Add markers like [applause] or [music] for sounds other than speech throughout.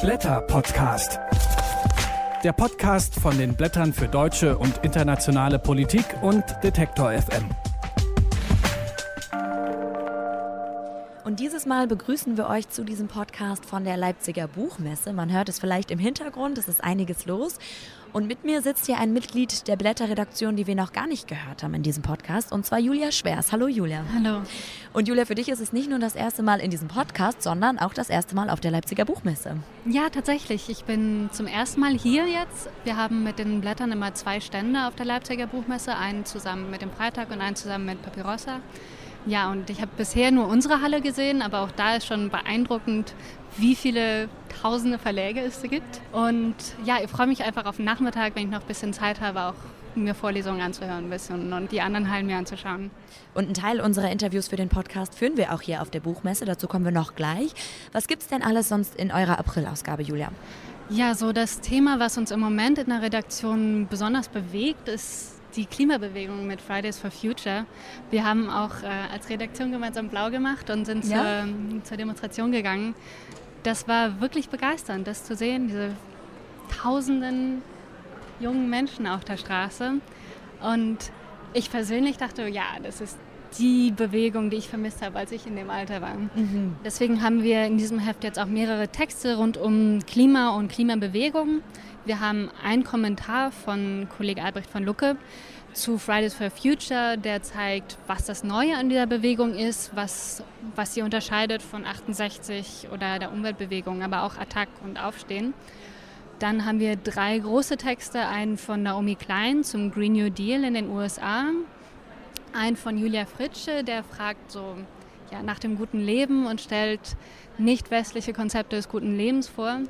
Blätter Podcast. Der Podcast von den Blättern für deutsche und internationale Politik und Detektor FM. Und dieses Mal begrüßen wir euch zu diesem Podcast von der Leipziger Buchmesse. Man hört es vielleicht im Hintergrund, es ist einiges los. Und mit mir sitzt hier ein Mitglied der Blätterredaktion, die wir noch gar nicht gehört haben in diesem Podcast, und zwar Julia Schwers. Hallo Julia. Hallo. Und Julia, für dich ist es nicht nur das erste Mal in diesem Podcast, sondern auch das erste Mal auf der Leipziger Buchmesse. Ja, tatsächlich. Ich bin zum ersten Mal hier jetzt. Wir haben mit den Blättern immer zwei Stände auf der Leipziger Buchmesse, einen zusammen mit dem Freitag und einen zusammen mit Papyrossa. Ja, und ich habe bisher nur unsere Halle gesehen, aber auch da ist schon beeindruckend, wie viele tausende Verläge es gibt. Und ja, ich freue mich einfach auf den Nachmittag, wenn ich noch ein bisschen Zeit habe, auch mir Vorlesungen anzuhören ein bisschen und die anderen Hallen mir anzuschauen. Und einen Teil unserer Interviews für den Podcast führen wir auch hier auf der Buchmesse. Dazu kommen wir noch gleich. Was gibt es denn alles sonst in eurer Aprilausgabe, Julia? Ja, so das Thema, was uns im Moment in der Redaktion besonders bewegt, ist die Klimabewegung mit Fridays for Future. Wir haben auch äh, als Redaktion gemeinsam blau gemacht und sind ja? zur, zur Demonstration gegangen. Das war wirklich begeisternd, das zu sehen, diese tausenden jungen Menschen auf der Straße. Und ich persönlich dachte, ja, das ist die Bewegung, die ich vermisst habe, als ich in dem Alter war. Mhm. Deswegen haben wir in diesem Heft jetzt auch mehrere Texte rund um Klima und Klimabewegung. Wir haben einen Kommentar von Kollege Albrecht von Lucke zu Fridays for Future, der zeigt, was das Neue an dieser Bewegung ist, was, was sie unterscheidet von 68 oder der Umweltbewegung, aber auch Attack und Aufstehen. Dann haben wir drei große Texte, einen von Naomi Klein zum Green New Deal in den USA, einen von Julia Fritsche, der fragt so ja, nach dem guten Leben und stellt nicht westliche Konzepte des guten Lebens vor.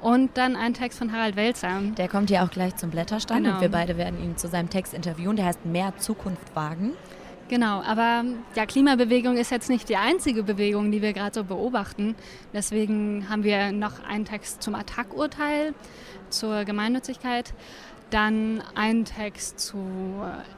Und dann ein Text von Harald Welzer. Der kommt ja auch gleich zum Blätterstand genau. und wir beide werden ihn zu seinem Text interviewen. Der heißt Mehr Zukunft wagen. Genau, aber ja, Klimabewegung ist jetzt nicht die einzige Bewegung, die wir gerade so beobachten. Deswegen haben wir noch einen Text zum Attack-Urteil, zur Gemeinnützigkeit. Dann ein Text zu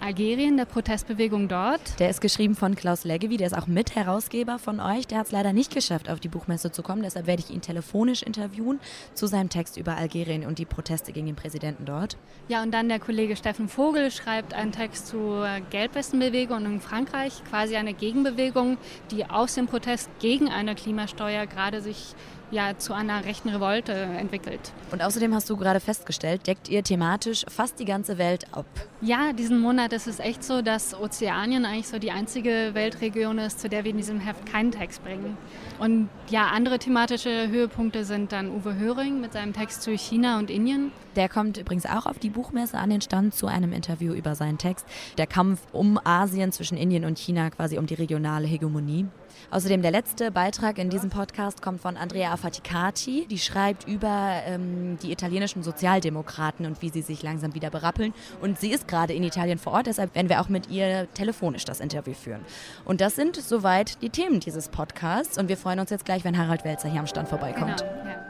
Algerien, der Protestbewegung dort. Der ist geschrieben von Klaus Leggevi, der ist auch Mitherausgeber von euch. Der hat es leider nicht geschafft, auf die Buchmesse zu kommen. Deshalb werde ich ihn telefonisch interviewen zu seinem Text über Algerien und die Proteste gegen den Präsidenten dort. Ja, und dann der Kollege Steffen Vogel schreibt einen Text zur Gelbwestenbewegung in Frankreich, quasi eine Gegenbewegung, die aus dem Protest gegen eine Klimasteuer gerade sich ja zu einer rechten Revolte entwickelt. Und außerdem hast du gerade festgestellt, deckt ihr thematisch fast die ganze Welt ab. Ja, diesen Monat ist es echt so, dass Ozeanien eigentlich so die einzige Weltregion ist, zu der wir in diesem Heft keinen Text bringen. Und ja, andere thematische Höhepunkte sind dann Uwe Höring mit seinem Text zu China und Indien. Der kommt übrigens auch auf die Buchmesse an den Stand zu einem Interview über seinen Text. Der Kampf um Asien zwischen Indien und China, quasi um die regionale Hegemonie. Außerdem der letzte Beitrag in diesem Podcast kommt von Andrea Affaticati. Die schreibt über ähm, die italienischen Sozialdemokraten und wie sie sich langsam wieder berappeln. Und sie ist gerade in Italien vor Ort, deshalb werden wir auch mit ihr telefonisch das Interview führen. Und das sind soweit die Themen dieses Podcasts. Und wir freuen uns jetzt gleich, wenn Harald Welzer hier am Stand vorbeikommt. Genau, ja.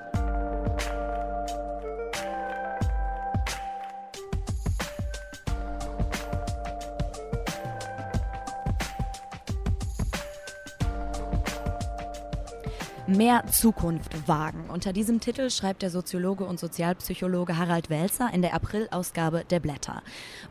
Mehr Zukunft wagen. Unter diesem Titel schreibt der Soziologe und Sozialpsychologe Harald Welzer in der Aprilausgabe der Blätter.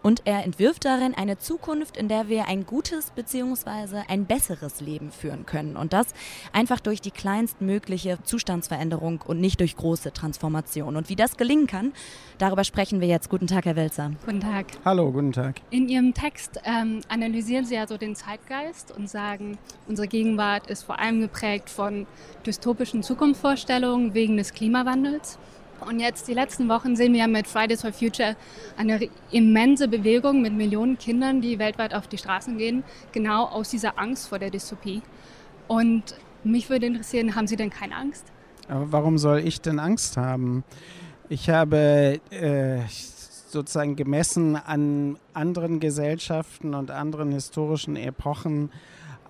Und er entwirft darin eine Zukunft, in der wir ein gutes bzw. ein besseres Leben führen können. Und das einfach durch die kleinstmögliche Zustandsveränderung und nicht durch große Transformation. Und wie das gelingen kann, darüber sprechen wir jetzt. Guten Tag, Herr Welzer. Guten Tag. Hallo, guten Tag. In Ihrem Text ähm, analysieren Sie ja so den Zeitgeist und sagen, unsere Gegenwart ist vor allem geprägt von dystopischen Zukunftsvorstellungen wegen des Klimawandels. Und jetzt die letzten Wochen sehen wir ja mit Fridays for Future eine immense Bewegung mit Millionen Kindern, die weltweit auf die Straßen gehen, genau aus dieser Angst vor der Dystopie. Und mich würde interessieren, haben Sie denn keine Angst? Aber warum soll ich denn Angst haben? Ich habe äh, sozusagen gemessen an anderen Gesellschaften und anderen historischen Epochen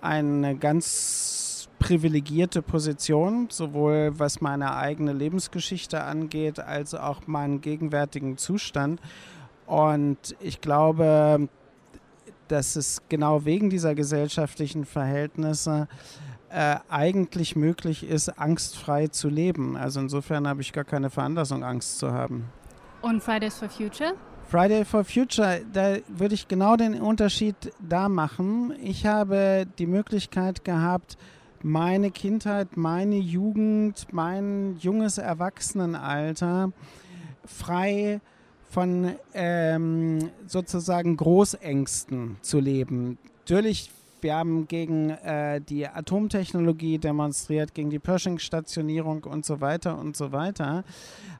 eine ganz privilegierte Position, sowohl was meine eigene Lebensgeschichte angeht, als auch meinen gegenwärtigen Zustand. Und ich glaube, dass es genau wegen dieser gesellschaftlichen Verhältnisse äh, eigentlich möglich ist, angstfrei zu leben. Also insofern habe ich gar keine Veranlassung, Angst zu haben. Und Fridays for Future? Friday for Future, da würde ich genau den Unterschied da machen. Ich habe die Möglichkeit gehabt, meine Kindheit, meine Jugend, mein junges Erwachsenenalter frei von ähm, sozusagen Großängsten zu leben. Natürlich wir haben gegen äh, die Atomtechnologie demonstriert, gegen die Pershing-Stationierung und so weiter und so weiter.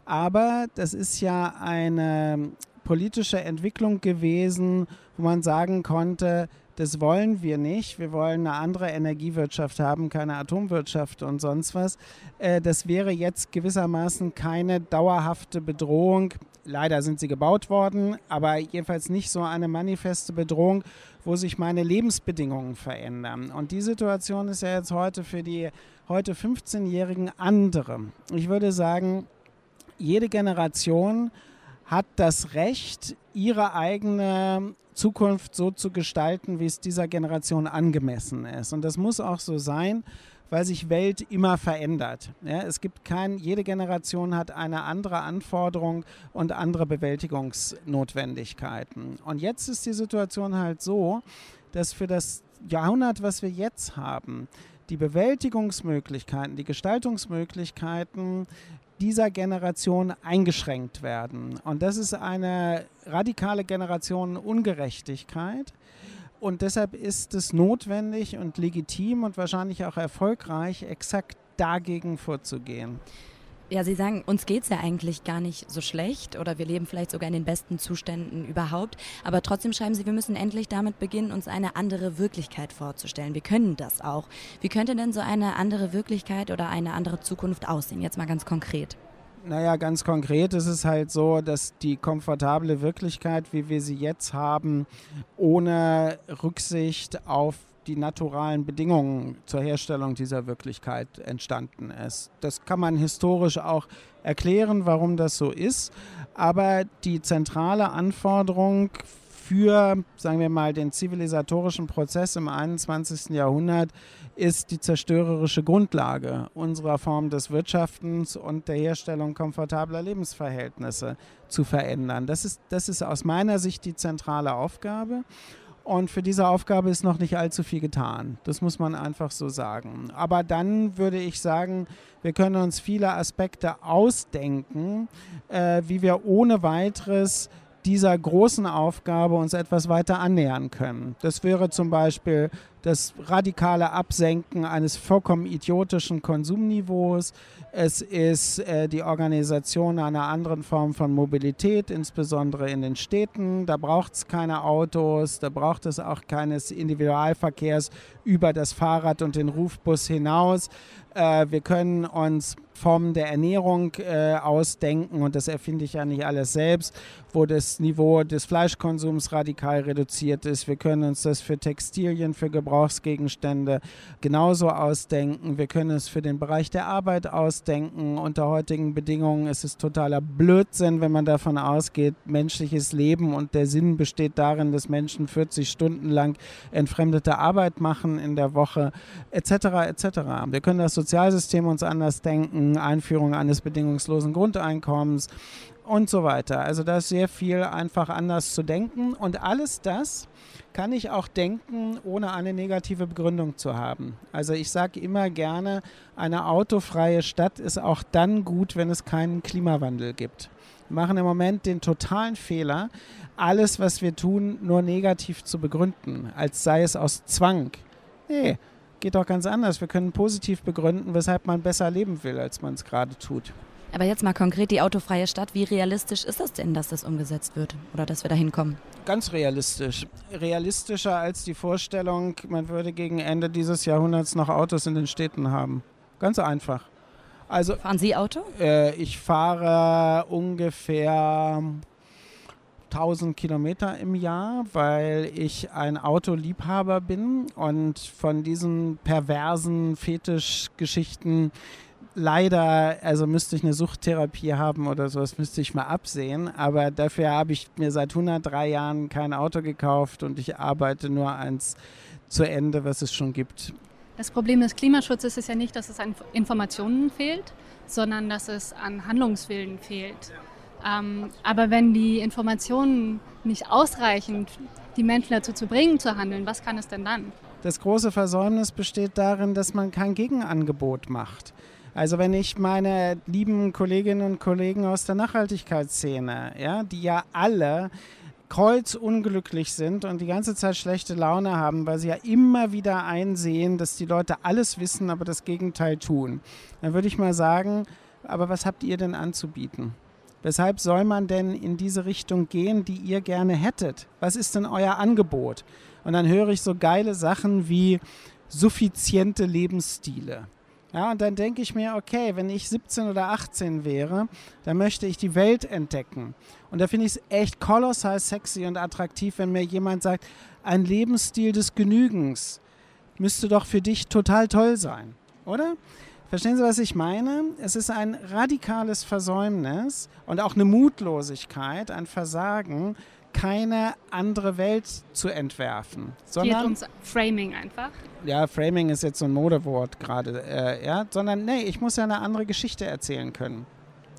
Aber das ist ja eine politische Entwicklung gewesen, wo man sagen konnte, das wollen wir nicht. Wir wollen eine andere Energiewirtschaft haben, keine Atomwirtschaft und sonst was. Äh, das wäre jetzt gewissermaßen keine dauerhafte Bedrohung. Leider sind sie gebaut worden, aber jedenfalls nicht so eine manifeste Bedrohung, wo sich meine Lebensbedingungen verändern. Und die Situation ist ja jetzt heute für die heute 15-Jährigen andere. Ich würde sagen, jede Generation hat das Recht, ihre eigene Zukunft so zu gestalten, wie es dieser Generation angemessen ist. Und das muss auch so sein, weil sich Welt immer verändert. Ja, es gibt kein, jede Generation hat eine andere Anforderung und andere Bewältigungsnotwendigkeiten. Und jetzt ist die Situation halt so, dass für das Jahrhundert, was wir jetzt haben, die Bewältigungsmöglichkeiten, die Gestaltungsmöglichkeiten dieser Generation eingeschränkt werden. Und das ist eine radikale Generationenungerechtigkeit. Und deshalb ist es notwendig und legitim und wahrscheinlich auch erfolgreich, exakt dagegen vorzugehen. Ja, Sie sagen, uns geht es ja eigentlich gar nicht so schlecht oder wir leben vielleicht sogar in den besten Zuständen überhaupt. Aber trotzdem schreiben Sie, wir müssen endlich damit beginnen, uns eine andere Wirklichkeit vorzustellen. Wir können das auch. Wie könnte denn so eine andere Wirklichkeit oder eine andere Zukunft aussehen? Jetzt mal ganz konkret. Naja, ganz konkret ist es halt so, dass die komfortable Wirklichkeit, wie wir sie jetzt haben, ohne Rücksicht auf die naturalen Bedingungen zur Herstellung dieser Wirklichkeit entstanden ist. Das kann man historisch auch erklären, warum das so ist. Aber die zentrale Anforderung für, sagen wir mal, den zivilisatorischen Prozess im 21. Jahrhundert ist die zerstörerische Grundlage unserer Form des Wirtschaftens und der Herstellung komfortabler Lebensverhältnisse zu verändern. Das ist, das ist aus meiner Sicht die zentrale Aufgabe. Und für diese Aufgabe ist noch nicht allzu viel getan. Das muss man einfach so sagen. Aber dann würde ich sagen, wir können uns viele Aspekte ausdenken, äh, wie wir ohne weiteres dieser großen Aufgabe uns etwas weiter annähern können. Das wäre zum Beispiel das radikale Absenken eines vollkommen idiotischen Konsumniveaus. Es ist äh, die Organisation einer anderen Form von Mobilität, insbesondere in den Städten. Da braucht es keine Autos, da braucht es auch keines Individualverkehrs über das Fahrrad und den Rufbus hinaus. Äh, wir können uns Formen der Ernährung äh, ausdenken und das erfinde ich ja nicht alles selbst, wo das Niveau des Fleischkonsums radikal reduziert ist. Wir können uns das für Textilien, für Gebrauchsgegenstände genauso ausdenken. Wir können es für den Bereich der Arbeit ausdenken. Unter heutigen Bedingungen ist es totaler Blödsinn, wenn man davon ausgeht, menschliches Leben und der Sinn besteht darin, dass Menschen 40 Stunden lang entfremdete Arbeit machen in der Woche, etc. etc. Wir können das Sozialsystem uns anders denken, Einführung eines bedingungslosen Grundeinkommens und so weiter. Also da ist sehr viel einfach anders zu denken und alles das kann ich auch denken, ohne eine negative Begründung zu haben. Also ich sage immer gerne, eine autofreie Stadt ist auch dann gut, wenn es keinen Klimawandel gibt. Wir machen im Moment den totalen Fehler, alles, was wir tun, nur negativ zu begründen, als sei es aus Zwang. Nee, geht doch ganz anders. Wir können positiv begründen, weshalb man besser leben will, als man es gerade tut. Aber jetzt mal konkret die autofreie Stadt. Wie realistisch ist das denn, dass das umgesetzt wird oder dass wir da hinkommen? Ganz realistisch. Realistischer als die Vorstellung, man würde gegen Ende dieses Jahrhunderts noch Autos in den Städten haben. Ganz einfach. Also, Fahren Sie Auto? Äh, ich fahre ungefähr 1000 Kilometer im Jahr, weil ich ein Autoliebhaber bin und von diesen perversen Fetischgeschichten leider, also müsste ich eine Suchttherapie haben oder sowas, müsste ich mal absehen. Aber dafür habe ich mir seit 103 Jahren kein Auto gekauft und ich arbeite nur eins zu Ende, was es schon gibt. Das Problem des Klimaschutzes ist ja nicht, dass es an Informationen fehlt, sondern dass es an Handlungswillen fehlt. Ähm, aber wenn die Informationen nicht ausreichen, die Menschen dazu zu bringen, zu handeln, was kann es denn dann? Das große Versäumnis besteht darin, dass man kein Gegenangebot macht. Also wenn ich meine lieben Kolleginnen und Kollegen aus der Nachhaltigkeitsszene, ja, die ja alle kreuzunglücklich sind und die ganze Zeit schlechte Laune haben, weil sie ja immer wieder einsehen, dass die Leute alles wissen, aber das Gegenteil tun. Dann würde ich mal sagen, aber was habt ihr denn anzubieten? Weshalb soll man denn in diese Richtung gehen, die ihr gerne hättet? Was ist denn euer Angebot? Und dann höre ich so geile Sachen wie suffiziente Lebensstile. Ja, und dann denke ich mir, okay, wenn ich 17 oder 18 wäre, dann möchte ich die Welt entdecken. Und da finde ich es echt kolossal sexy und attraktiv, wenn mir jemand sagt, ein Lebensstil des Genügens müsste doch für dich total toll sein, oder? Verstehen Sie, was ich meine? Es ist ein radikales Versäumnis und auch eine Mutlosigkeit, ein Versagen, keine andere Welt zu entwerfen. Sondern, Geht uns Framing einfach? Ja, Framing ist jetzt so ein Modewort gerade. Äh, ja, sondern nee, ich muss ja eine andere Geschichte erzählen können.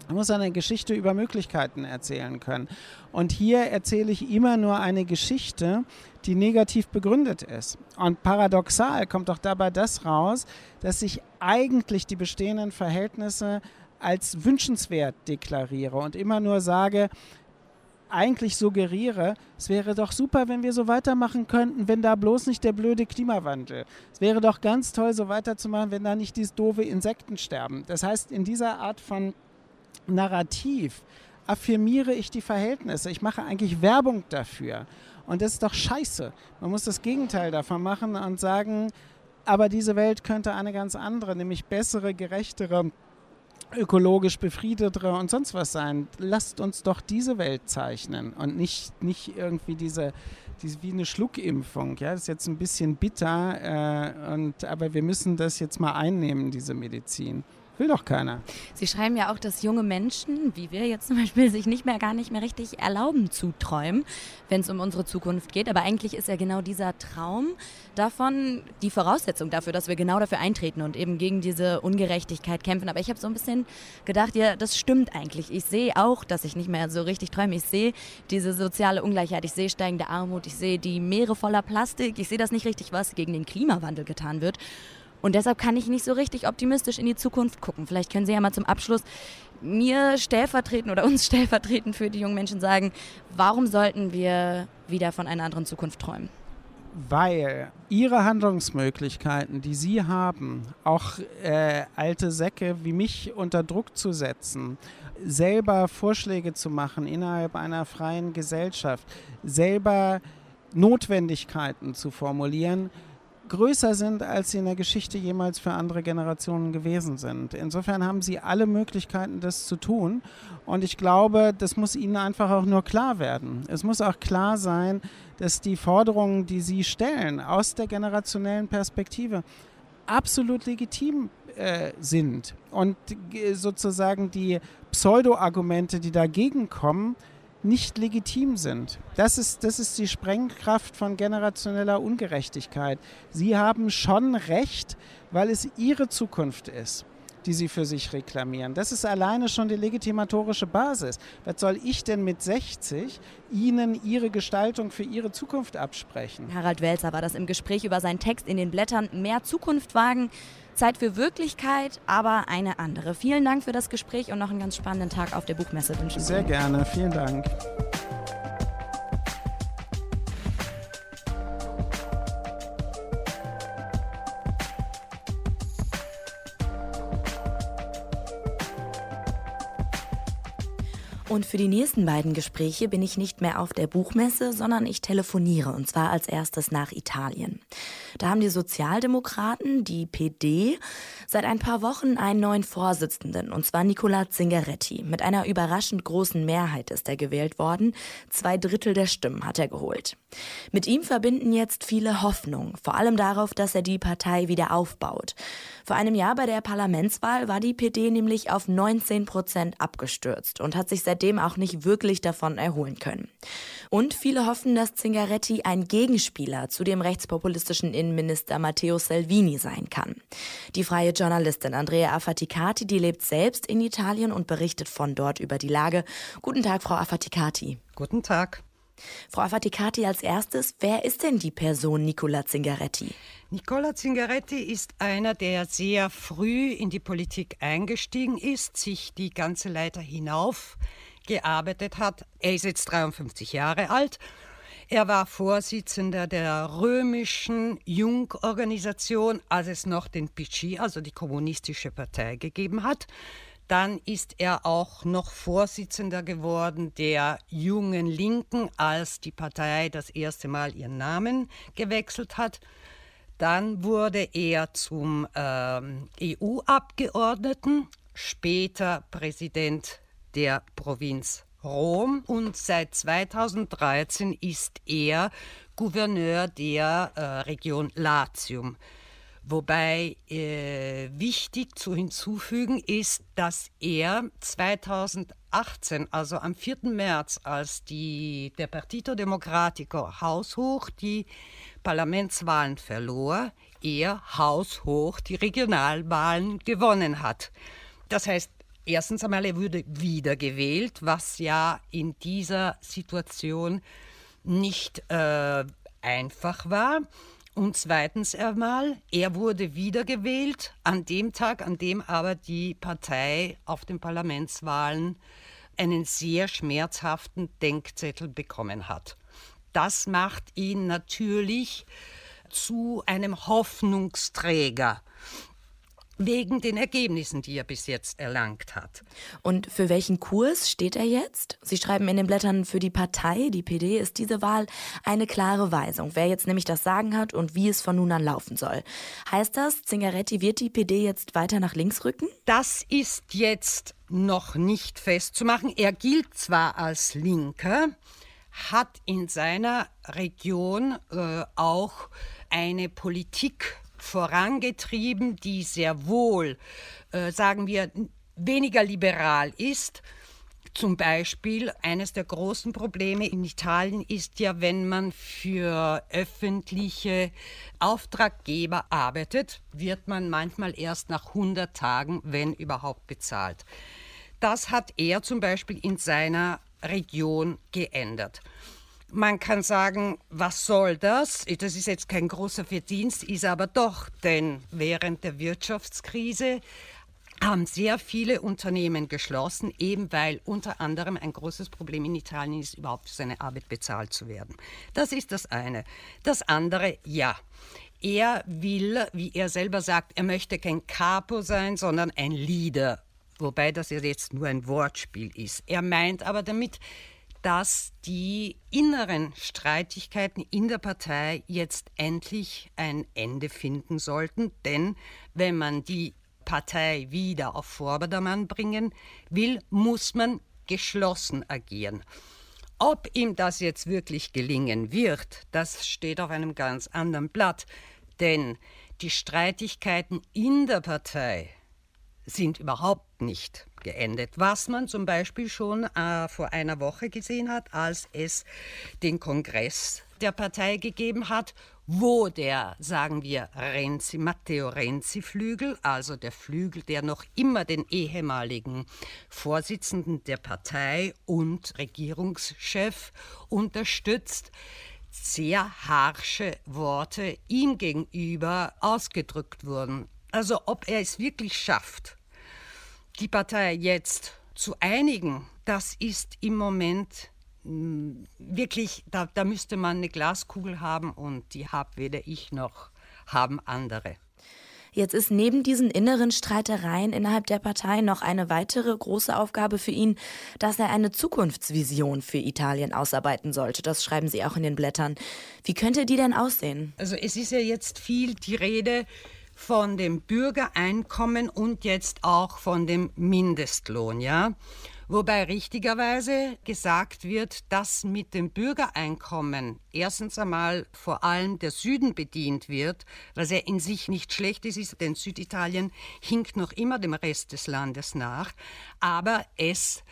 Ich muss eine Geschichte über Möglichkeiten erzählen können. Und hier erzähle ich immer nur eine Geschichte, die negativ begründet ist. Und paradoxal kommt doch dabei das raus, dass ich eigentlich die bestehenden Verhältnisse als wünschenswert deklariere und immer nur sage, eigentlich suggeriere, es wäre doch super, wenn wir so weitermachen könnten, wenn da bloß nicht der blöde Klimawandel. Es wäre doch ganz toll, so weiterzumachen, wenn da nicht dieses doofe Insektensterben. Das heißt, in dieser Art von Narrativ affirmiere ich die Verhältnisse. Ich mache eigentlich Werbung dafür. Und das ist doch scheiße. Man muss das Gegenteil davon machen und sagen, aber diese Welt könnte eine ganz andere, nämlich bessere, gerechtere, ökologisch befriedetere und sonst was sein. Lasst uns doch diese Welt zeichnen und nicht, nicht irgendwie diese, diese wie eine Schluckimpfung. Ja, das ist jetzt ein bisschen bitter, äh, und, aber wir müssen das jetzt mal einnehmen, diese Medizin. Will doch keiner. Sie schreiben ja auch, dass junge Menschen, wie wir jetzt zum Beispiel, sich nicht mehr gar nicht mehr richtig erlauben zu träumen, wenn es um unsere Zukunft geht. Aber eigentlich ist ja genau dieser Traum davon die Voraussetzung dafür, dass wir genau dafür eintreten und eben gegen diese Ungerechtigkeit kämpfen. Aber ich habe so ein bisschen gedacht, ja, das stimmt eigentlich. Ich sehe auch, dass ich nicht mehr so richtig träume. Ich sehe diese soziale Ungleichheit, ich sehe steigende Armut, ich sehe die Meere voller Plastik, ich sehe das nicht richtig, was gegen den Klimawandel getan wird. Und deshalb kann ich nicht so richtig optimistisch in die Zukunft gucken. Vielleicht können Sie ja mal zum Abschluss mir stellvertretend oder uns [laughs] stellvertretend für die jungen Menschen sagen, warum sollten wir wieder von einer anderen Zukunft träumen? Weil ihre Handlungsmöglichkeiten, die sie haben, auch äh, alte Säcke wie mich unter Druck zu setzen, selber Vorschläge zu machen innerhalb einer freien Gesellschaft, selber Notwendigkeiten zu formulieren, größer sind, als sie in der Geschichte jemals für andere Generationen gewesen sind. Insofern haben sie alle Möglichkeiten, das zu tun. Und ich glaube, das muss ihnen einfach auch nur klar werden. Es muss auch klar sein, dass die Forderungen, die sie stellen, aus der generationellen Perspektive absolut legitim äh, sind. Und äh, sozusagen die Pseudo-Argumente, die dagegen kommen, nicht legitim sind. Das ist, das ist die Sprengkraft von generationeller Ungerechtigkeit. Sie haben schon recht, weil es ihre Zukunft ist die sie für sich reklamieren. Das ist alleine schon die legitimatorische Basis. Was soll ich denn mit 60 Ihnen Ihre Gestaltung für Ihre Zukunft absprechen? Harald Welzer war das im Gespräch über seinen Text in den Blättern Mehr Zukunft wagen. Zeit für Wirklichkeit, aber eine andere. Vielen Dank für das Gespräch und noch einen ganz spannenden Tag auf der Buchmesse wünschen. Sehr gerne, vielen Dank. Und für die nächsten beiden Gespräche bin ich nicht mehr auf der Buchmesse, sondern ich telefoniere und zwar als erstes nach Italien. Da haben die Sozialdemokraten, die PD, seit ein paar Wochen einen neuen Vorsitzenden, und zwar Nicola Zingaretti. Mit einer überraschend großen Mehrheit ist er gewählt worden. Zwei Drittel der Stimmen hat er geholt. Mit ihm verbinden jetzt viele Hoffnung, vor allem darauf, dass er die Partei wieder aufbaut. Vor einem Jahr bei der Parlamentswahl war die PD nämlich auf 19 Prozent abgestürzt und hat sich seitdem auch nicht wirklich davon erholen können. Und viele hoffen, dass Zingaretti ein Gegenspieler zu dem rechtspopulistischen Innenminister Matteo Salvini sein kann. Die freie Journalistin Andrea Affaticati, die lebt selbst in Italien und berichtet von dort über die Lage. Guten Tag, Frau Affaticati. Guten Tag. Frau Affaticati als erstes, wer ist denn die Person Nicola Zingaretti? Nicola Zingaretti ist einer, der sehr früh in die Politik eingestiegen ist, sich die ganze Leiter hinauf gearbeitet hat. Er ist jetzt 53 Jahre alt. Er war Vorsitzender der römischen Jungorganisation, als es noch den PC, also die kommunistische Partei, gegeben hat. Dann ist er auch noch Vorsitzender geworden der Jungen Linken, als die Partei das erste Mal ihren Namen gewechselt hat. Dann wurde er zum ähm, EU-Abgeordneten, später Präsident der Provinz Rom und seit 2013 ist er Gouverneur der äh, Region Latium. Wobei äh, wichtig zu hinzufügen ist, dass er 2018, also am 4. März, als die, der Partito Democratico haushoch die Parlamentswahlen verlor, er haushoch die Regionalwahlen gewonnen hat. Das heißt, erstens einmal, er wurde wiedergewählt, was ja in dieser Situation nicht äh, einfach war. Und zweitens einmal, er wurde wiedergewählt an dem Tag, an dem aber die Partei auf den Parlamentswahlen einen sehr schmerzhaften Denkzettel bekommen hat. Das macht ihn natürlich zu einem Hoffnungsträger wegen den Ergebnissen, die er bis jetzt erlangt hat. Und für welchen Kurs steht er jetzt? Sie schreiben in den Blättern für die Partei, die PD, ist diese Wahl eine klare Weisung, wer jetzt nämlich das Sagen hat und wie es von nun an laufen soll. Heißt das, Zingaretti wird die PD jetzt weiter nach links rücken? Das ist jetzt noch nicht festzumachen. Er gilt zwar als Linker, hat in seiner Region äh, auch eine Politik vorangetrieben, die sehr wohl, äh, sagen wir, weniger liberal ist. Zum Beispiel eines der großen Probleme in Italien ist ja, wenn man für öffentliche Auftraggeber arbeitet, wird man manchmal erst nach 100 Tagen, wenn überhaupt, bezahlt. Das hat er zum Beispiel in seiner Region geändert. Man kann sagen, was soll das? Das ist jetzt kein großer Verdienst, ist aber doch, denn während der Wirtschaftskrise haben sehr viele Unternehmen geschlossen, eben weil unter anderem ein großes Problem in Italien ist, überhaupt für seine Arbeit bezahlt zu werden. Das ist das eine. Das andere, ja. Er will, wie er selber sagt, er möchte kein Capo sein, sondern ein Leader. Wobei das jetzt nur ein Wortspiel ist. Er meint aber damit, dass die inneren Streitigkeiten in der Partei jetzt endlich ein Ende finden sollten. Denn wenn man die Partei wieder auf Vordermann bringen will, muss man geschlossen agieren. Ob ihm das jetzt wirklich gelingen wird, das steht auf einem ganz anderen Blatt. Denn die Streitigkeiten in der Partei sind überhaupt nicht geendet, was man zum Beispiel schon äh, vor einer Woche gesehen hat, als es den Kongress der Partei gegeben hat, wo der, sagen wir, Renzi, Matteo Renzi-Flügel, also der Flügel, der noch immer den ehemaligen Vorsitzenden der Partei und Regierungschef unterstützt, sehr harsche Worte ihm gegenüber ausgedrückt wurden. Also ob er es wirklich schafft, die Partei jetzt zu einigen, das ist im Moment mm, wirklich, da, da müsste man eine Glaskugel haben und die habe weder ich noch haben andere. Jetzt ist neben diesen inneren Streitereien innerhalb der Partei noch eine weitere große Aufgabe für ihn, dass er eine Zukunftsvision für Italien ausarbeiten sollte. Das schreiben Sie auch in den Blättern. Wie könnte die denn aussehen? Also es ist ja jetzt viel die Rede von dem Bürgereinkommen und jetzt auch von dem Mindestlohn, ja. Wobei richtigerweise gesagt wird, dass mit dem Bürgereinkommen erstens einmal vor allem der Süden bedient wird, was ja in sich nicht schlecht ist, denn Süditalien hinkt noch immer dem Rest des Landes nach, aber es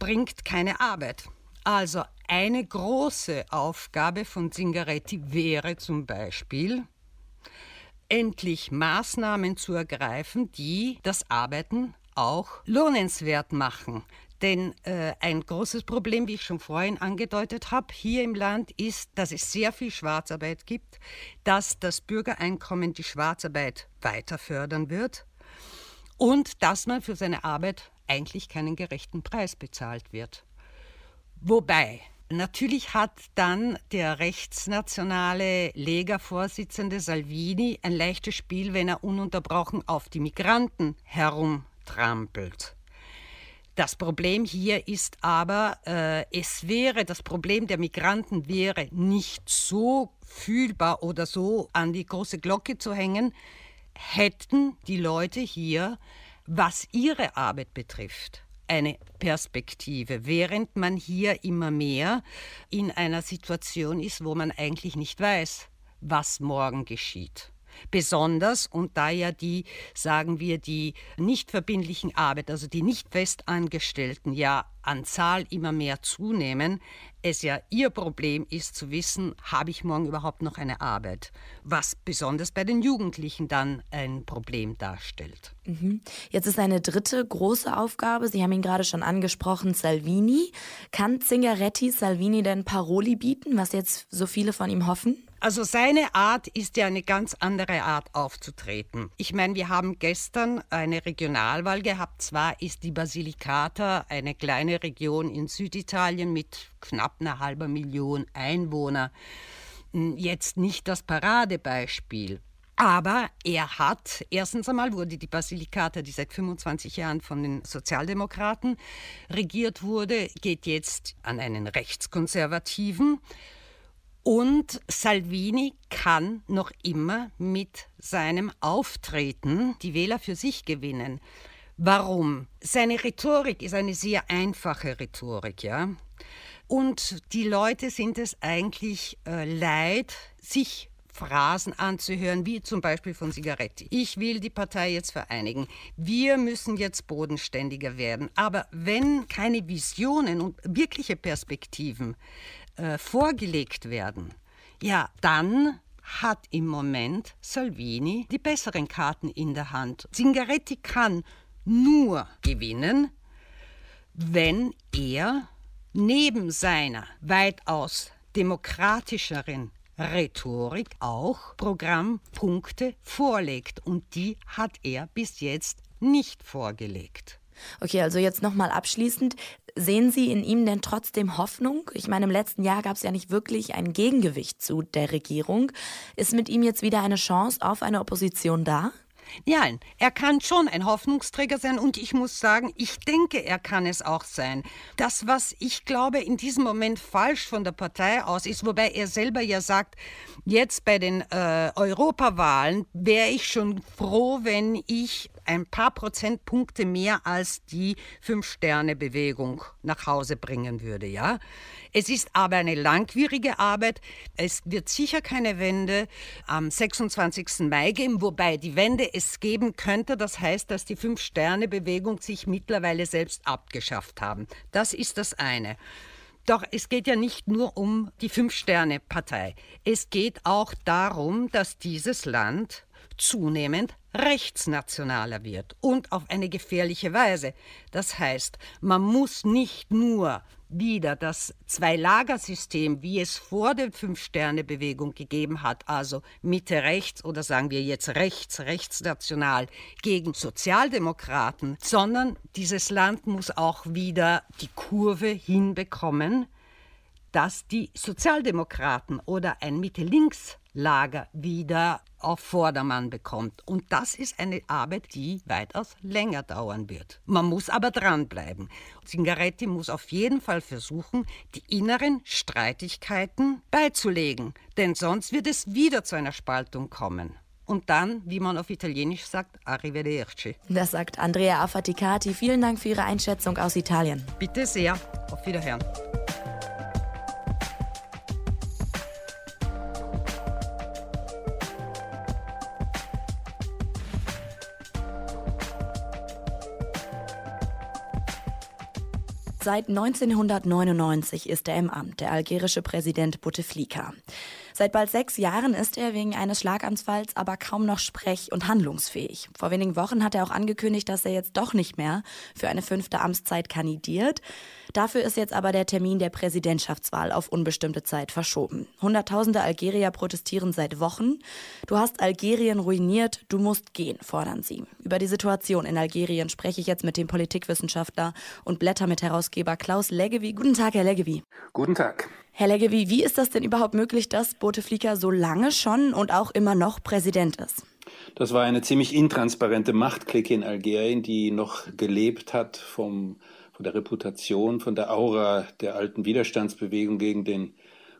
bringt keine Arbeit. Also eine große Aufgabe von Zingaretti wäre zum Beispiel, endlich Maßnahmen zu ergreifen, die das Arbeiten auch lohnenswert machen. Denn äh, ein großes Problem, wie ich schon vorhin angedeutet habe, hier im Land ist, dass es sehr viel Schwarzarbeit gibt, dass das Bürgereinkommen die Schwarzarbeit weiter fördern wird und dass man für seine Arbeit eigentlich keinen gerechten Preis bezahlt wird. Wobei, natürlich hat dann der rechtsnationale Lega-Vorsitzende Salvini ein leichtes Spiel, wenn er ununterbrochen auf die Migranten herumtrampelt. Das Problem hier ist aber, äh, es wäre, das Problem der Migranten wäre nicht so fühlbar oder so an die große Glocke zu hängen, hätten die Leute hier, was ihre Arbeit betrifft, eine Perspektive, während man hier immer mehr in einer Situation ist, wo man eigentlich nicht weiß, was morgen geschieht. Besonders, und da ja die, sagen wir, die nicht verbindlichen Arbeit, also die nicht festangestellten, ja an Zahl immer mehr zunehmen, es ja ihr Problem ist zu wissen, habe ich morgen überhaupt noch eine Arbeit, was besonders bei den Jugendlichen dann ein Problem darstellt. Mhm. Jetzt ist eine dritte große Aufgabe, Sie haben ihn gerade schon angesprochen, Salvini. Kann Zingaretti Salvini denn Paroli bieten, was jetzt so viele von ihm hoffen? Also seine Art ist ja eine ganz andere Art aufzutreten. Ich meine, wir haben gestern eine Regionalwahl gehabt. Zwar ist die Basilicata eine kleine Region in Süditalien mit knapp einer halben Million Einwohner. Hm, jetzt nicht das Paradebeispiel. Aber er hat, erstens einmal wurde die Basilicata, die seit 25 Jahren von den Sozialdemokraten regiert wurde, geht jetzt an einen Rechtskonservativen. Und Salvini kann noch immer mit seinem Auftreten die Wähler für sich gewinnen. Warum? Seine Rhetorik ist eine sehr einfache Rhetorik, ja. Und die Leute sind es eigentlich äh, leid, sich Phrasen anzuhören, wie zum Beispiel von Sigaretti. Ich will die Partei jetzt vereinigen. Wir müssen jetzt bodenständiger werden. Aber wenn keine Visionen und wirkliche Perspektiven äh, vorgelegt werden, ja, dann hat im Moment Salvini die besseren Karten in der Hand. Zingaretti kann nur gewinnen, wenn er neben seiner weitaus demokratischeren Rhetorik auch Programmpunkte vorlegt. Und die hat er bis jetzt nicht vorgelegt. Okay, also jetzt nochmal abschließend. Sehen Sie in ihm denn trotzdem Hoffnung? Ich meine, im letzten Jahr gab es ja nicht wirklich ein Gegengewicht zu der Regierung. Ist mit ihm jetzt wieder eine Chance auf eine Opposition da? Nein, er kann schon ein Hoffnungsträger sein und ich muss sagen, ich denke, er kann es auch sein. Das, was ich glaube, in diesem Moment falsch von der Partei aus ist, wobei er selber ja sagt, jetzt bei den äh, Europawahlen wäre ich schon froh, wenn ich ein paar Prozentpunkte mehr als die Fünf-Sterne-Bewegung nach Hause bringen würde. Ja? Es ist aber eine langwierige Arbeit. Es wird sicher keine Wende am 26. Mai geben, wobei die Wende es geben könnte. Das heißt, dass die Fünf-Sterne-Bewegung sich mittlerweile selbst abgeschafft haben. Das ist das eine. Doch es geht ja nicht nur um die Fünf-Sterne-Partei. Es geht auch darum, dass dieses Land zunehmend rechtsnationaler wird und auf eine gefährliche Weise. Das heißt, man muss nicht nur wieder das Zwei-Lager-System, wie es vor der Fünf-Sterne-Bewegung gegeben hat, also Mitte rechts oder sagen wir jetzt rechts, rechtsnational gegen Sozialdemokraten, sondern dieses Land muss auch wieder die Kurve hinbekommen, dass die Sozialdemokraten oder ein Mitte-Links-Lager wieder auf Vordermann bekommt. Und das ist eine Arbeit, die weitaus länger dauern wird. Man muss aber dranbleiben. Zingaretti muss auf jeden Fall versuchen, die inneren Streitigkeiten beizulegen, denn sonst wird es wieder zu einer Spaltung kommen. Und dann, wie man auf Italienisch sagt, arrivederci. Das sagt Andrea Affaticati. Vielen Dank für Ihre Einschätzung aus Italien. Bitte sehr. Auf Wiederhören. Seit 1999 ist er im Amt, der algerische Präsident Bouteflika. Seit bald sechs Jahren ist er wegen eines Schlaganfalls aber kaum noch sprech- und handlungsfähig. Vor wenigen Wochen hat er auch angekündigt, dass er jetzt doch nicht mehr für eine fünfte Amtszeit kandidiert. Dafür ist jetzt aber der Termin der Präsidentschaftswahl auf unbestimmte Zeit verschoben. Hunderttausende Algerier protestieren seit Wochen. Du hast Algerien ruiniert, du musst gehen, fordern sie. Über die Situation in Algerien spreche ich jetzt mit dem Politikwissenschaftler und Blättermitherausgeber Klaus Leggevi. Guten Tag, Herr Leggevi. Guten Tag. Herr Leggevi, wie ist das denn überhaupt möglich, dass Bouteflika so lange schon und auch immer noch Präsident ist? Das war eine ziemlich intransparente Machtklicke in Algerien, die noch gelebt hat vom, von der Reputation, von der Aura der alten Widerstandsbewegung gegen den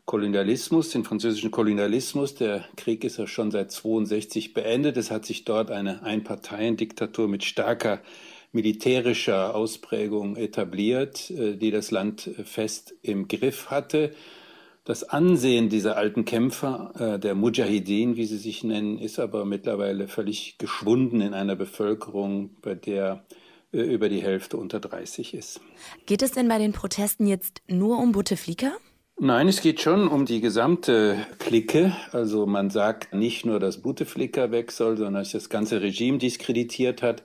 Kolonialismus, den französischen Kolonialismus. Der Krieg ist ja schon seit 62 beendet. Es hat sich dort eine Einparteiendiktatur mit starker militärischer Ausprägung etabliert, äh, die das Land fest im Griff hatte. Das Ansehen dieser alten Kämpfer, äh, der Mujahideen, wie sie sich nennen, ist aber mittlerweile völlig geschwunden in einer Bevölkerung, bei der über die Hälfte unter 30 ist. Geht es denn bei den Protesten jetzt nur um Bouteflika? Nein, es geht schon um die gesamte Clique. Also man sagt nicht nur, dass Bouteflika weg soll, sondern dass das ganze Regime diskreditiert hat.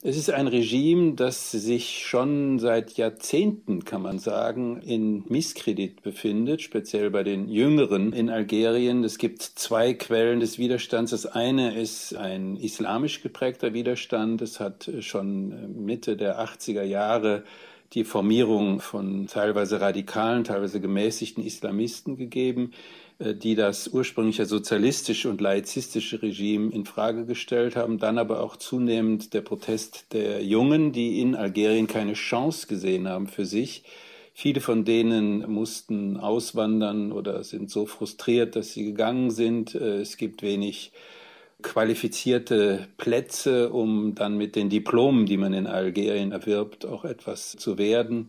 Es ist ein Regime, das sich schon seit Jahrzehnten, kann man sagen, in Misskredit befindet, speziell bei den Jüngeren in Algerien. Es gibt zwei Quellen des Widerstands. Das eine ist ein islamisch geprägter Widerstand. Es hat schon Mitte der 80er Jahre die Formierung von teilweise radikalen, teilweise gemäßigten Islamisten gegeben. Äh, die das ursprüngliche sozialistische und laizistische Regime in Frage gestellt haben, dann aber auch zunehmend der Protest der Jungen, die in Algerien keine Chance gesehen haben für sich. Viele von denen mussten auswandern oder sind so frustriert, dass sie gegangen sind. Äh, es gibt wenig qualifizierte Plätze, um dann mit den Diplomen, die man in Algerien erwirbt, auch etwas zu werden.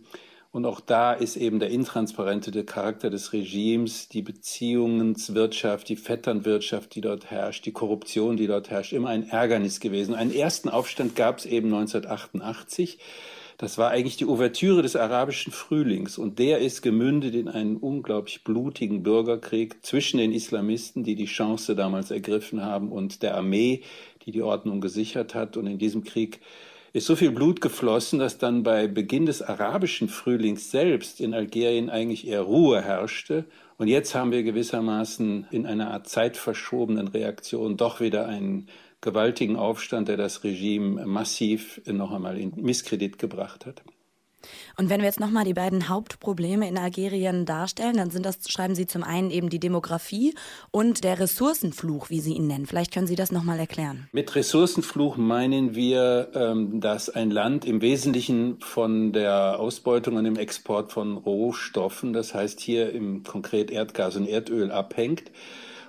Und auch da ist eben der intransparente Charakter des Regimes, die Beziehungswirtschaft, die Vetternwirtschaft, die dort herrscht, die Korruption, die dort herrscht, immer ein Ärgernis gewesen. Einen ersten Aufstand gab es eben 1988. Das war eigentlich die Ouvertüre des arabischen Frühlings und der ist gemündet in einen unglaublich blutigen Bürgerkrieg zwischen den Islamisten, die die Chance damals ergriffen haben, und der Armee, die die Ordnung gesichert hat. Und in diesem Krieg ist so viel Blut geflossen, dass dann bei Beginn des arabischen Frühlings selbst in Algerien eigentlich eher Ruhe herrschte. Und jetzt haben wir gewissermaßen in einer Art zeitverschobenen Reaktion doch wieder einen gewaltigen Aufstand, der das Regime massiv noch einmal in Misskredit gebracht hat. Und wenn wir jetzt nochmal die beiden Hauptprobleme in Algerien darstellen, dann sind das, schreiben Sie zum einen eben die Demografie und der Ressourcenfluch, wie Sie ihn nennen. Vielleicht können Sie das nochmal erklären. Mit Ressourcenfluch meinen wir, ähm, dass ein Land im Wesentlichen von der Ausbeutung und dem Export von Rohstoffen, das heißt hier im konkret Erdgas und Erdöl abhängt.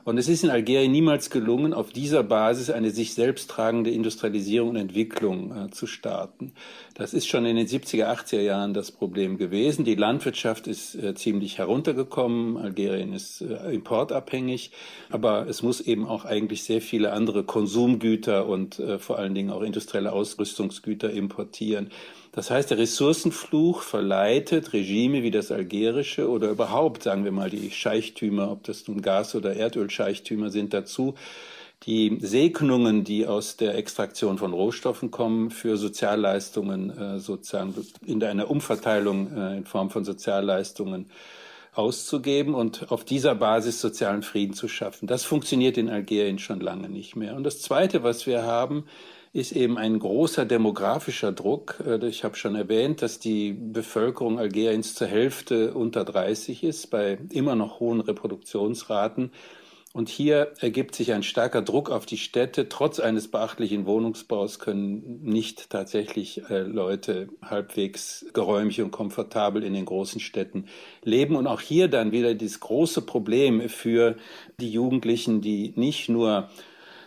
Und es ist in Algerien niemals gelungen, auf dieser Basis eine sich selbst tragende Industrialisierung und Entwicklung äh, zu starten. Das ist schon in den 70er, 80er Jahren das Problem gewesen. Die Landwirtschaft ist äh, ziemlich heruntergekommen. Algerien ist äh, importabhängig. Aber es muss eben auch eigentlich sehr viele andere Konsumgüter und äh, vor allen Dingen auch industrielle Ausrüstungsgüter importieren. Das heißt, der Ressourcenfluch verleitet Regime wie das algerische oder überhaupt, sagen wir mal, die Scheichtümer, ob das nun Gas- oder Erdölscheichtümer sind, dazu, die Segnungen, die aus der Extraktion von Rohstoffen kommen, für Sozialleistungen äh, sozusagen in einer Umverteilung äh, in Form von Sozialleistungen auszugeben und auf dieser Basis sozialen Frieden zu schaffen. Das funktioniert in Algerien schon lange nicht mehr. Und das Zweite, was wir haben, ist eben ein großer demografischer Druck. Äh, ich habe schon erwähnt, dass die Bevölkerung Algeriens zur Hälfte unter 30 ist, bei immer noch hohen Reproduktionsraten. Und hier ergibt sich ein starker Druck auf die Städte. Trotz eines beachtlichen Wohnungsbaus können nicht tatsächlich äh, Leute halbwegs geräumig und komfortabel in den großen Städten leben. Und auch hier dann wieder dieses große Problem für die Jugendlichen, die nicht nur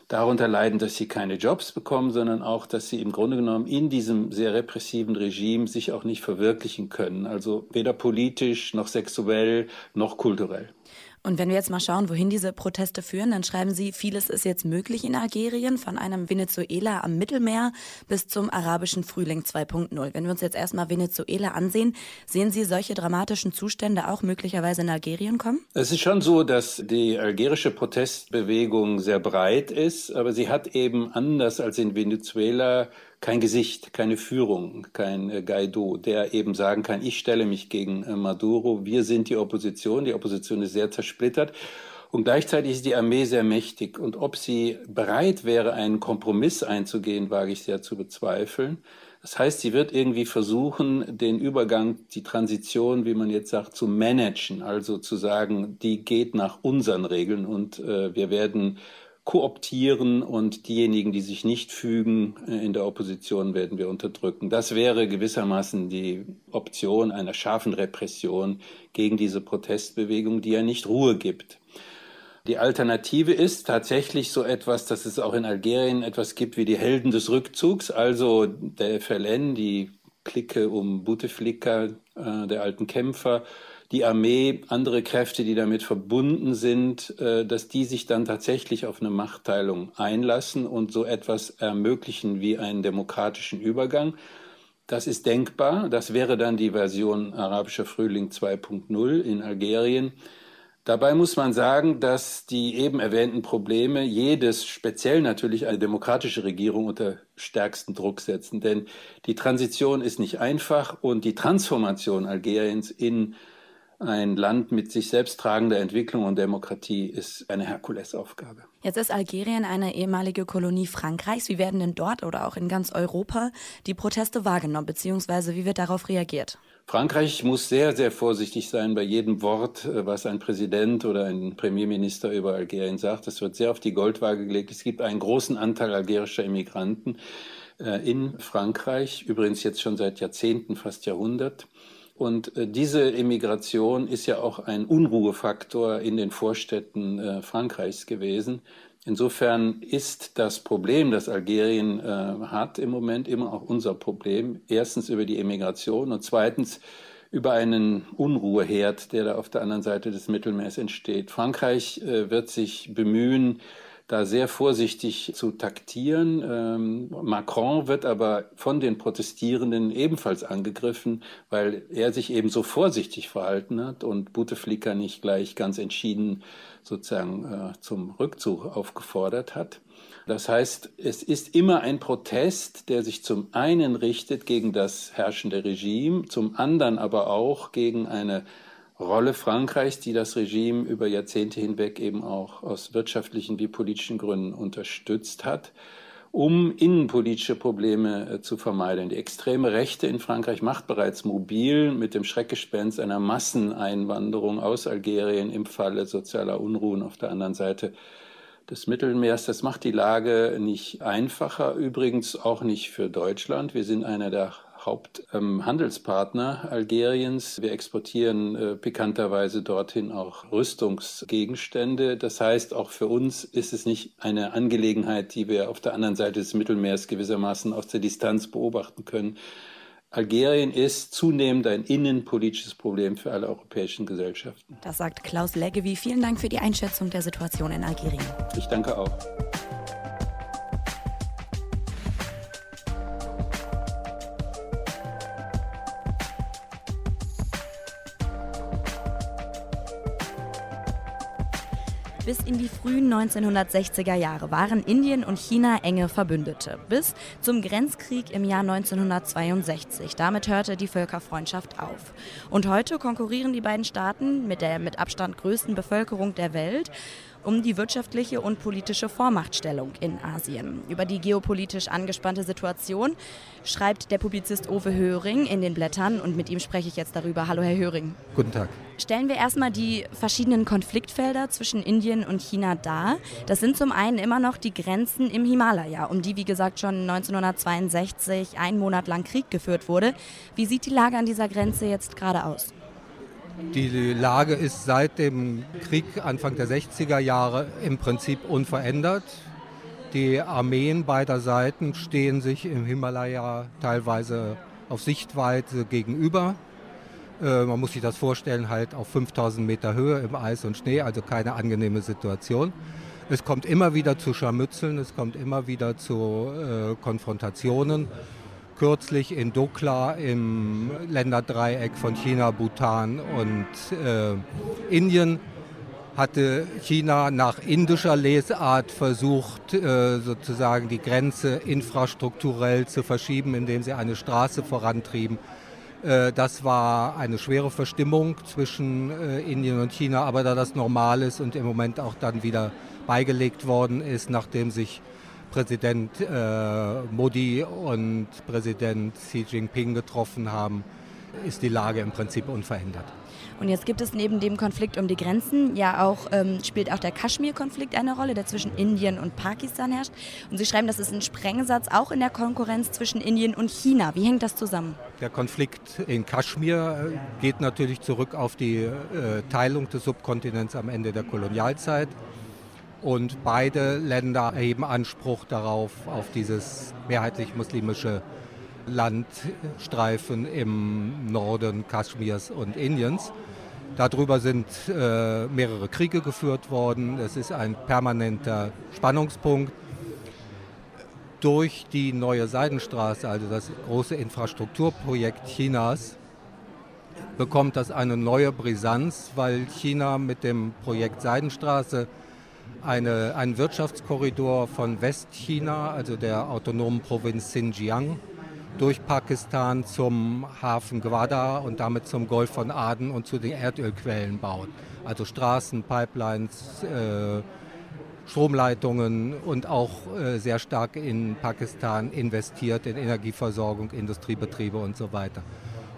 darunter leiden, dass sie keine Jobs bekommen, sondern auch, dass sie im Grunde genommen in diesem sehr repressiven Regime sich auch nicht verwirklichen können. Also weder politisch noch sexuell noch kulturell. Und wenn wir jetzt mal schauen, wohin diese Proteste führen, dann schreiben Sie, vieles ist jetzt möglich in Algerien, von einem Venezuela am Mittelmeer bis zum arabischen Frühling 2.0. Wenn wir uns jetzt erstmal Venezuela ansehen, sehen Sie solche dramatischen Zustände auch möglicherweise in Algerien kommen? Es ist schon so, dass die algerische Protestbewegung sehr breit ist, aber sie hat eben anders als in Venezuela kein Gesicht, keine Führung, kein äh, Guaido, der eben sagen kann, ich stelle mich gegen äh, Maduro, wir sind die Opposition, die Opposition ist sehr zersplittert. Und gleichzeitig ist die Armee sehr mächtig. Und ob sie bereit wäre, einen Kompromiss einzugehen, wage ich sehr zu bezweifeln. Das heißt, sie wird irgendwie versuchen, den Übergang, die Transition, wie man jetzt sagt, zu managen, also zu sagen, die geht nach unseren Regeln und äh, wir werden kooptieren und diejenigen, die sich nicht fügen äh, in der Opposition, werden wir unterdrücken. Das wäre gewissermaßen die Option einer scharfen Repression gegen diese Protestbewegung, die ja nicht Ruhe gibt. Die Alternative ist tatsächlich so etwas, dass es auch in Algerien etwas gibt wie die Helden des Rückzugs, also der FLN, die Clique um Bouteflika, äh, der alten Kämpfer, die Armee, andere Kräfte, die damit verbunden sind, äh, dass die sich dann tatsächlich auf eine Machtteilung einlassen und so etwas ermöglichen wie einen demokratischen Übergang. Das ist denkbar. Das wäre dann die Version arabischer Frühling 2.0 in Algerien. Dabei muss man sagen, dass die eben erwähnten Probleme jedes, speziell natürlich eine demokratische Regierung unter stärksten Druck setzen. Denn die Transition ist nicht einfach und die Transformation Algeriens in ein Land mit sich selbst tragender Entwicklung und Demokratie ist eine Herkulesaufgabe. Jetzt ist Algerien eine ehemalige Kolonie Frankreichs. Wie werden denn dort oder auch in ganz Europa die Proteste wahrgenommen, beziehungsweise wie wird darauf reagiert? Frankreich muss sehr, sehr vorsichtig sein bei jedem Wort, äh, was ein Präsident oder ein Premierminister über Algerien sagt. Das wird sehr auf die Goldwaage gelegt. Es gibt einen großen Anteil algerischer Immigranten äh, in Frankreich, übrigens jetzt schon seit Jahrzehnten, fast Jahrhundert. Und äh, diese Immigration ist ja auch ein Unruhefaktor in den Vorstädten äh, Frankreichs gewesen. Insofern ist das Problem, das Algerien äh, hat im Moment immer auch unser Problem. Erstens über die Immigration und zweitens über einen Unruheherd, der da auf der anderen Seite des Mittelmeers entsteht. Frankreich wird sich bemühen, da sehr vorsichtig zu taktieren. Ähm, Macron wird aber von den Protestierenden ebenfalls angegriffen, weil er sich eben so vorsichtig verhalten hat und Bouteflika nicht gleich ganz entschieden sozusagen äh, zum Rückzug aufgefordert hat. Das heißt, es ist immer ein Protest, der sich zum einen richtet gegen das herrschende Regime, zum anderen aber auch gegen eine Rolle Frankreichs, die das Regime über Jahrzehnte hinweg eben auch aus wirtschaftlichen wie politischen Gründen unterstützt hat, um innenpolitische Probleme äh, zu vermeiden. Die extreme Rechte in Frankreich macht bereits mobil mit dem Schreckgespenst einer Masseneinwanderung aus Algerien im Falle sozialer Unruhen auf der anderen Seite des Mittelmeers. Das macht die Lage nicht einfacher, übrigens auch nicht für Deutschland. Wir sind einer der Haupthandelspartner ähm, Algeriens. Wir exportieren äh, pikanterweise dorthin auch Rüstungsgegenstände. Das heißt, auch für uns ist es nicht eine Angelegenheit, die wir auf der anderen Seite des Mittelmeers gewissermaßen aus der Distanz beobachten können. Algerien ist zunehmend ein innenpolitisches Problem für alle europäischen Gesellschaften. Das sagt Klaus Leggevi. Vielen Dank für die Einschätzung der Situation in Algerien. Ich danke auch. Bis in die frühen 1960er Jahre waren Indien und China enge Verbündete. Bis zum Grenzkrieg im Jahr 1962. Damit hörte die Völkerfreundschaft auf. Und heute konkurrieren die beiden Staaten mit der mit Abstand größten Bevölkerung der Welt um die wirtschaftliche und politische Vormachtstellung in Asien. Über die geopolitisch angespannte Situation schreibt der Publizist Owe Höring in den Blättern und mit ihm spreche ich jetzt darüber. Hallo, Herr Höring. Guten Tag. Stellen wir erstmal die verschiedenen Konfliktfelder zwischen Indien und China dar. Das sind zum einen immer noch die Grenzen im Himalaya, um die, wie gesagt, schon 1962 ein Monat lang Krieg geführt wurde. Wie sieht die Lage an dieser Grenze jetzt gerade aus? Die Lage ist seit dem Krieg Anfang der 60er Jahre im Prinzip unverändert. Die Armeen beider Seiten stehen sich im Himalaya teilweise auf Sichtweite gegenüber. Äh, man muss sich das vorstellen, halt auf 5000 Meter Höhe im Eis und Schnee, also keine angenehme Situation. Es kommt immer wieder zu Scharmützeln, es kommt immer wieder zu äh, Konfrontationen. Kürzlich in Dokla im Länderdreieck von China, Bhutan und äh, Indien hatte China nach indischer Lesart versucht, äh, sozusagen die Grenze infrastrukturell zu verschieben, indem sie eine Straße vorantrieben. Äh, das war eine schwere Verstimmung zwischen äh, Indien und China, aber da das normal ist und im Moment auch dann wieder beigelegt worden ist, nachdem sich Präsident Modi und Präsident Xi Jinping getroffen haben, ist die Lage im Prinzip unverändert. Und jetzt gibt es neben dem Konflikt um die Grenzen ja auch, ähm, spielt auch der Kaschmir-Konflikt eine Rolle, der zwischen Indien und Pakistan herrscht. Und Sie schreiben, das ist ein Sprengsatz auch in der Konkurrenz zwischen Indien und China. Wie hängt das zusammen? Der Konflikt in Kaschmir äh, geht natürlich zurück auf die äh, Teilung des Subkontinents am Ende der Kolonialzeit. Und beide Länder erheben Anspruch darauf, auf dieses mehrheitlich muslimische Landstreifen im Norden Kaschmirs und Indiens. Darüber sind äh, mehrere Kriege geführt worden. Es ist ein permanenter Spannungspunkt. Durch die neue Seidenstraße, also das große Infrastrukturprojekt Chinas, bekommt das eine neue Brisanz, weil China mit dem Projekt Seidenstraße eine, einen Wirtschaftskorridor von Westchina, also der autonomen Provinz Xinjiang, durch Pakistan zum Hafen Gwadar und damit zum Golf von Aden und zu den Erdölquellen baut. Also Straßen, Pipelines, äh, Stromleitungen und auch äh, sehr stark in Pakistan investiert in Energieversorgung, Industriebetriebe und so weiter.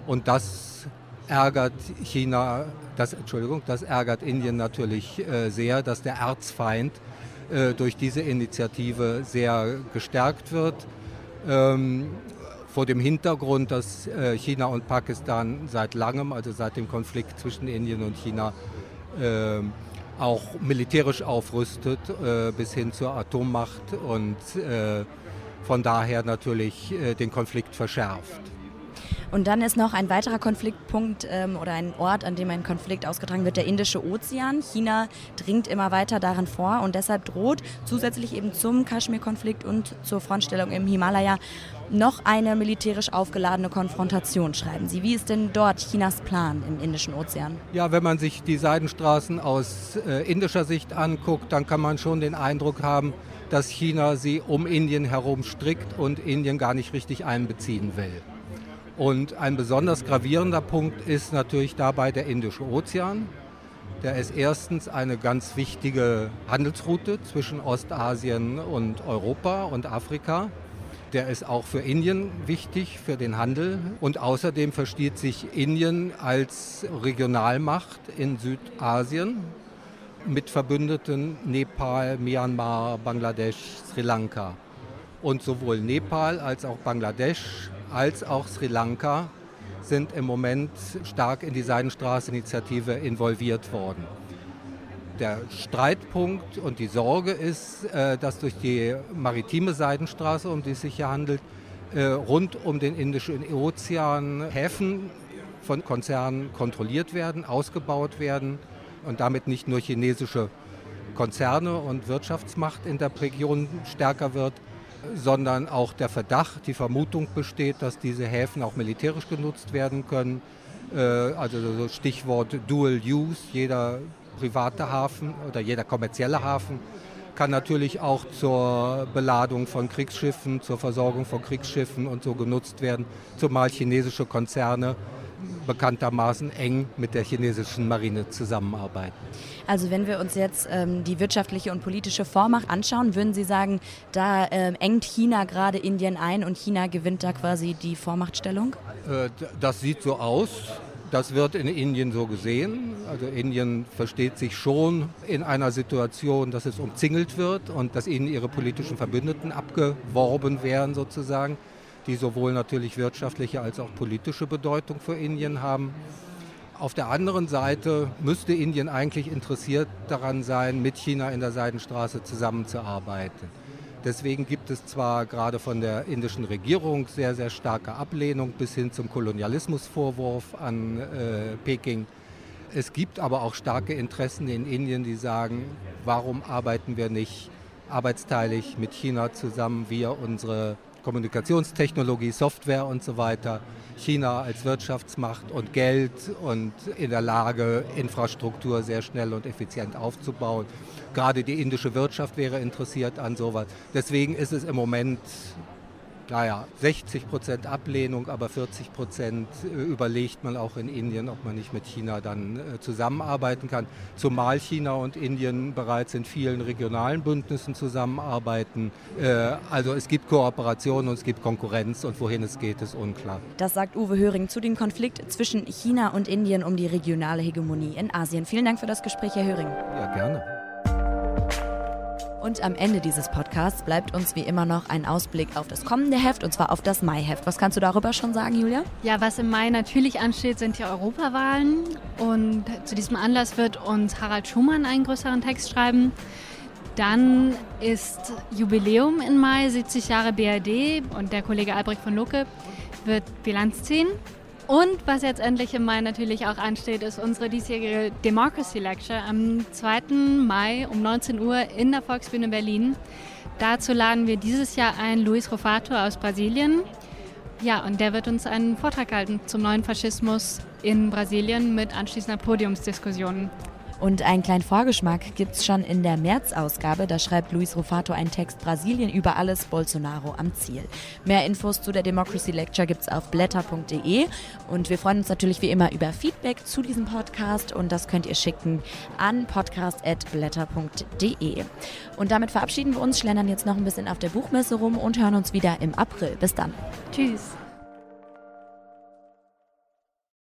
Und das ärgert China, das, Entschuldigung, das ärgert Indien natürlich äh, sehr, dass der Erzfeind äh, durch diese Initiative sehr gestärkt wird. Ähm, vor dem Hintergrund, dass äh, China und Pakistan seit langem, also seit dem Konflikt zwischen Indien und China, äh, auch militärisch aufrüstet äh, bis hin zur Atommacht und äh, von daher natürlich den Konflikt verschärft. Und dann ist noch ein weiterer Konfliktpunkt ähm, oder ein Ort, an dem ein Konflikt ausgetragen wird, der Indische Ozean. China dringt immer weiter darin vor und deshalb droht zusätzlich eben zum Kaschmir-Konflikt und zur Frontstellung im Himalaya noch eine militärisch aufgeladene Konfrontation, schreiben Sie. Wie ist denn dort Chinas Plan im Indischen Ozean? Ja, wenn man sich die Seidenstraßen aus äh, indischer Sicht anguckt, dann kann man schon den Eindruck haben, dass China sie um Indien herum strickt und Indien gar nicht richtig einbeziehen will. Und ein besonders gravierender Punkt ist natürlich dabei der Indische Ozean. Der ist erstens eine ganz wichtige Handelsroute zwischen Ostasien und Europa und Afrika. Der ist auch für Indien wichtig, für den Handel. Und außerdem versteht sich Indien als Regionalmacht in Südasien mit Verbündeten Nepal, Myanmar, Bangladesch, Sri Lanka. Und sowohl Nepal als auch Bangladesch als auch Sri Lanka sind im Moment stark in die Seidenstraße-Initiative involviert worden. Der Streitpunkt und die Sorge ist, äh, dass durch die maritime Seidenstraße, um die es sich hier handelt, äh, rund um den Indischen Ozean Häfen von Konzernen kontrolliert werden, ausgebaut werden und damit nicht nur chinesische Konzerne und Wirtschaftsmacht in der Region stärker wird, sondern auch der Verdacht, die Vermutung besteht, dass diese Häfen auch militärisch genutzt werden können. Äh, also Stichwort Dual Use, jeder private Hafen oder jeder kommerzielle Hafen kann natürlich auch zur Beladung von Kriegsschiffen, zur Versorgung von Kriegsschiffen und so genutzt werden, zumal chinesische Konzerne bekanntermaßen eng mit der chinesischen Marine zusammenarbeiten. Also wenn wir uns jetzt ähm, die wirtschaftliche und politische Vormacht anschauen, würden Sie sagen, da ähm, engt China gerade Indien ein und China gewinnt da quasi die Vormachtstellung? Äh, das sieht so aus. Das wird in Indien so gesehen. Also Indien versteht sich schon in einer Situation, dass es umzingelt wird und dass ihnen ihre politischen Verbündeten abgeworben werden sozusagen die sowohl natürlich wirtschaftliche als auch politische Bedeutung für Indien haben. Auf der anderen Seite müsste Indien eigentlich interessiert daran sein, mit China in der Seidenstraße zusammenzuarbeiten. Deswegen gibt es zwar gerade von der indischen Regierung sehr, sehr starke Ablehnung bis hin zum Kolonialismusvorwurf an äh, Peking. Es gibt aber auch starke Interessen in Indien, die sagen, warum arbeiten wir nicht arbeitsteilig mit China zusammen, wir unsere Kommunikationstechnologie, Software und so weiter. China als Wirtschaftsmacht und Geld und in der Lage, Infrastruktur sehr schnell und effizient aufzubauen. Gerade die indische Wirtschaft wäre interessiert an sowas. Deswegen ist es im Moment naja, 60 Prozent Ablehnung, aber 40 Prozent äh, überlegt man auch in Indien, ob man nicht mit China dann äh, zusammenarbeiten kann. Zumal China und Indien bereits in vielen regionalen Bündnissen zusammenarbeiten. Äh, also es gibt Kooperation und es gibt Konkurrenz und wohin es geht, ist unklar. Das sagt Uwe Höring zu dem Konflikt zwischen China und Indien um die regionale Hegemonie in Asien. Vielen Dank für das Gespräch, Herr Höring. Ja, gerne. Und am Ende dieses Podcasts bleibt uns wie immer noch ein Ausblick auf das kommende Heft und zwar auf das Mai-Heft. Was kannst du darüber schon sagen, Julia? Ja, was im Mai natürlich ansteht, sind die Europawahlen. Und zu diesem Anlass wird uns Harald Schumann einen größeren Text schreiben. Dann ist Jubiläum im Mai, 70 Jahre BRD und der Kollege Albrecht von Lucke wird Bilanz ziehen. Und was jetzt endlich im Mai natürlich auch ansteht, ist unsere diesjährige Democracy Lecture am 2. Mai um 19 Uhr in der Volksbühne Berlin. Dazu laden wir dieses Jahr ein Luis Rofato aus Brasilien. Ja, und der wird uns einen Vortrag halten zum neuen Faschismus in Brasilien mit anschließender Podiumsdiskussion. Und einen kleinen Vorgeschmack gibt es schon in der März-Ausgabe. Da schreibt Luis Rufato einen Text Brasilien über alles, Bolsonaro am Ziel. Mehr Infos zu der Democracy Lecture gibt es auf blätter.de. Und wir freuen uns natürlich wie immer über Feedback zu diesem Podcast. Und das könnt ihr schicken an podcast.blätter.de. Und damit verabschieden wir uns, schlendern jetzt noch ein bisschen auf der Buchmesse rum und hören uns wieder im April. Bis dann. Tschüss.